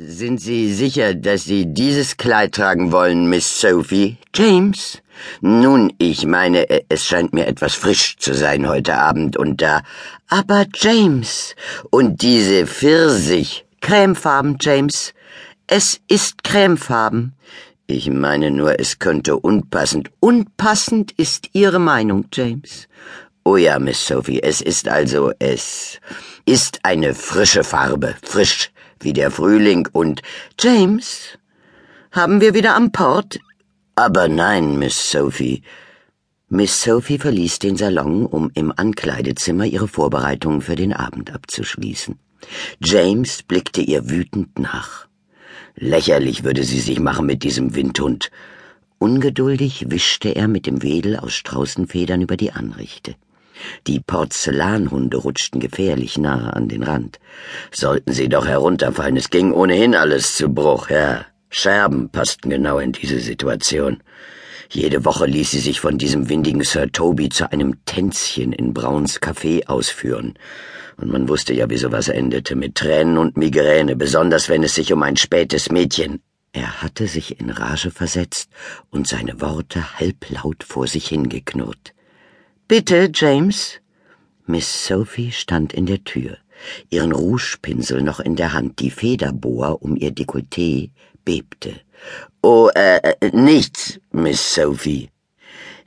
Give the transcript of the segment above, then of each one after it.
Sind Sie sicher, dass Sie dieses Kleid tragen wollen, Miss Sophie? James? Nun, ich meine, äh, es scheint mir etwas frisch zu sein heute Abend und da. Aber James. Und diese Pfirsich. Cremefarben, James. Es ist cremefarben. Ich meine nur, es könnte unpassend. Unpassend ist Ihre Meinung, James. Oh ja, Miss Sophie, es ist also, es ist eine frische Farbe, frisch wie der Frühling und James, haben wir wieder am Port? Aber nein, Miss Sophie. Miss Sophie verließ den Salon, um im Ankleidezimmer ihre Vorbereitungen für den Abend abzuschließen. James blickte ihr wütend nach. Lächerlich würde sie sich machen mit diesem Windhund. Ungeduldig wischte er mit dem Wedel aus Straußenfedern über die Anrichte. Die Porzellanhunde rutschten gefährlich nahe an den Rand. Sollten sie doch herunterfallen, es ging ohnehin alles zu Bruch, ja. Scherben passten genau in diese Situation. Jede Woche ließ sie sich von diesem windigen Sir Toby zu einem Tänzchen in Brauns Café ausführen. Und man wusste ja, wie sowas endete, mit Tränen und Migräne, besonders wenn es sich um ein spätes Mädchen. Er hatte sich in Rage versetzt und seine Worte halblaut vor sich hingeknurrt. Bitte, James. Miss Sophie stand in der Tür, ihren Rougepinsel noch in der Hand, die Federbohr um ihr Dekolleté bebte. Oh, äh, äh, nichts, Miss Sophie.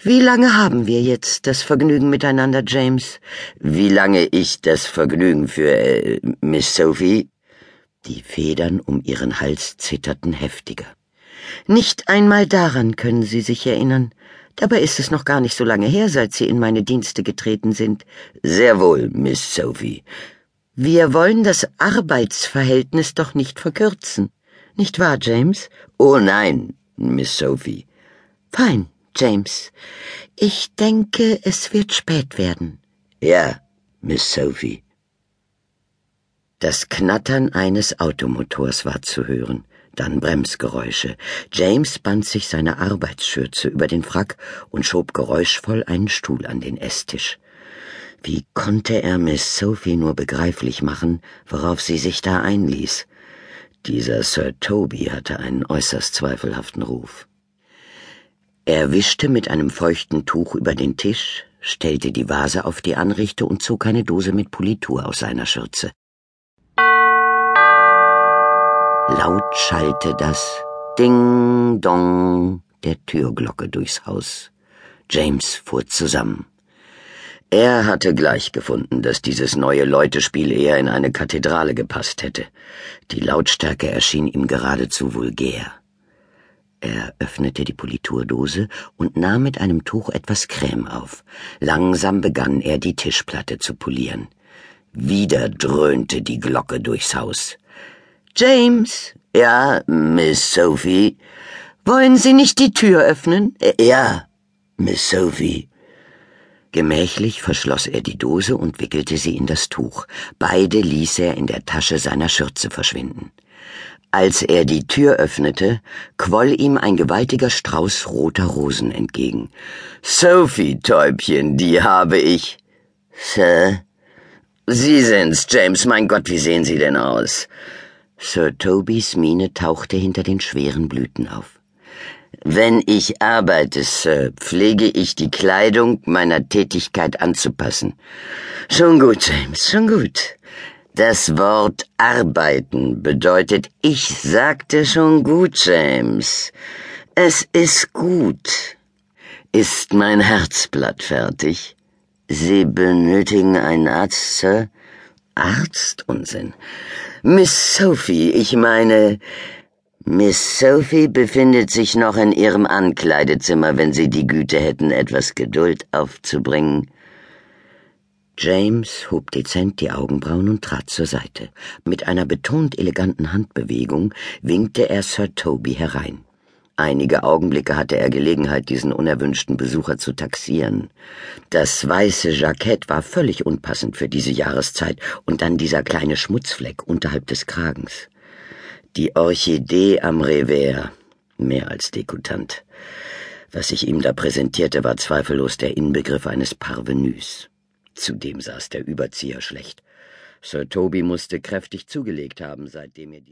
Wie lange haben wir jetzt das Vergnügen miteinander, James? Wie lange ich das Vergnügen für äh, Miss Sophie? Die Federn um ihren Hals zitterten heftiger. Nicht einmal daran können Sie sich erinnern. Dabei ist es noch gar nicht so lange her, seit Sie in meine Dienste getreten sind. Sehr wohl, Miss Sophie. Wir wollen das Arbeitsverhältnis doch nicht verkürzen. Nicht wahr, James? Oh nein, Miss Sophie. Fein, James. Ich denke, es wird spät werden. Ja, Miss Sophie. Das Knattern eines Automotors war zu hören dann Bremsgeräusche. James band sich seine Arbeitsschürze über den Frack und schob geräuschvoll einen Stuhl an den Esstisch. Wie konnte er Miss Sophie nur begreiflich machen, worauf sie sich da einließ? Dieser Sir Toby hatte einen äußerst zweifelhaften Ruf. Er wischte mit einem feuchten Tuch über den Tisch, stellte die Vase auf die Anrichte und zog eine Dose mit Politur aus seiner Schürze. Laut schallte das Ding Dong der Türglocke durchs Haus. James fuhr zusammen. Er hatte gleich gefunden, dass dieses neue Leutespiel eher in eine Kathedrale gepasst hätte. Die Lautstärke erschien ihm geradezu vulgär. Er öffnete die Politurdose und nahm mit einem Tuch etwas Creme auf. Langsam begann er die Tischplatte zu polieren. Wieder dröhnte die Glocke durchs Haus. James. Ja, Miss Sophie. Wollen Sie nicht die Tür öffnen? Ja, Miss Sophie. Gemächlich verschloss er die Dose und wickelte sie in das Tuch. Beide ließ er in der Tasche seiner Schürze verschwinden. Als er die Tür öffnete, quoll ihm ein gewaltiger Strauß roter Rosen entgegen. Sophie, Täubchen, die habe ich. Sir? Sie sind's, James. Mein Gott, wie sehen Sie denn aus? Sir Tobys Miene tauchte hinter den schweren Blüten auf. Wenn ich arbeite, Sir, pflege ich die Kleidung meiner Tätigkeit anzupassen. Schon gut, James, schon gut. Das Wort arbeiten bedeutet, ich sagte schon gut, James. Es ist gut. Ist mein Herzblatt fertig? Sie benötigen einen Arzt, Sir? Arzt? Unsinn. Miss Sophie, ich meine, Miss Sophie befindet sich noch in ihrem Ankleidezimmer, wenn Sie die Güte hätten, etwas Geduld aufzubringen. James hob dezent die Augenbrauen und trat zur Seite. Mit einer betont eleganten Handbewegung winkte er Sir Toby herein. Einige Augenblicke hatte er Gelegenheit, diesen unerwünschten Besucher zu taxieren. Das weiße Jackett war völlig unpassend für diese Jahreszeit und dann dieser kleine Schmutzfleck unterhalb des Kragens. Die Orchidee am Revers, mehr als dekutant. Was sich ihm da präsentierte, war zweifellos der Inbegriff eines Parvenus. Zudem saß der Überzieher schlecht. Sir Toby musste kräftig zugelegt haben, seitdem er die